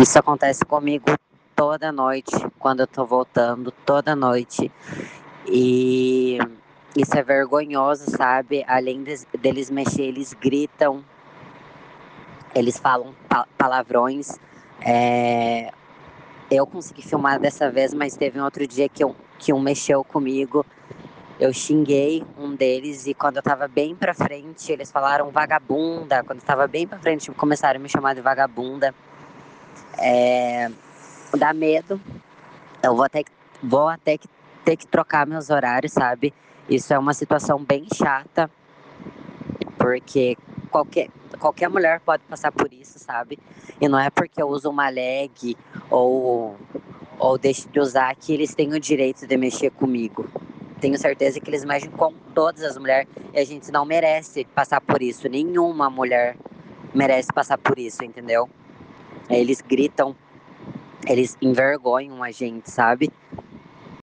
Isso acontece comigo toda noite, quando eu tô voltando, toda noite. E isso é vergonhoso, sabe? Além de, deles mexer, eles gritam, eles falam pa palavrões. É... Eu consegui filmar dessa vez, mas teve um outro dia que, eu, que um mexeu comigo. Eu xinguei um deles e quando eu tava bem pra frente, eles falaram vagabunda. Quando eu tava bem pra frente, começaram a me chamar de vagabunda. É... Dá medo. Eu vou até, vou até que ter que trocar meus horários, sabe? Isso é uma situação bem chata, porque qualquer, qualquer mulher pode passar por isso, sabe? E não é porque eu uso uma leg ou, ou deixo de usar que eles têm o direito de mexer comigo. Tenho certeza que eles mexem com todas as mulheres e a gente não merece passar por isso. Nenhuma mulher merece passar por isso, entendeu? Eles gritam, eles envergonham a gente, sabe?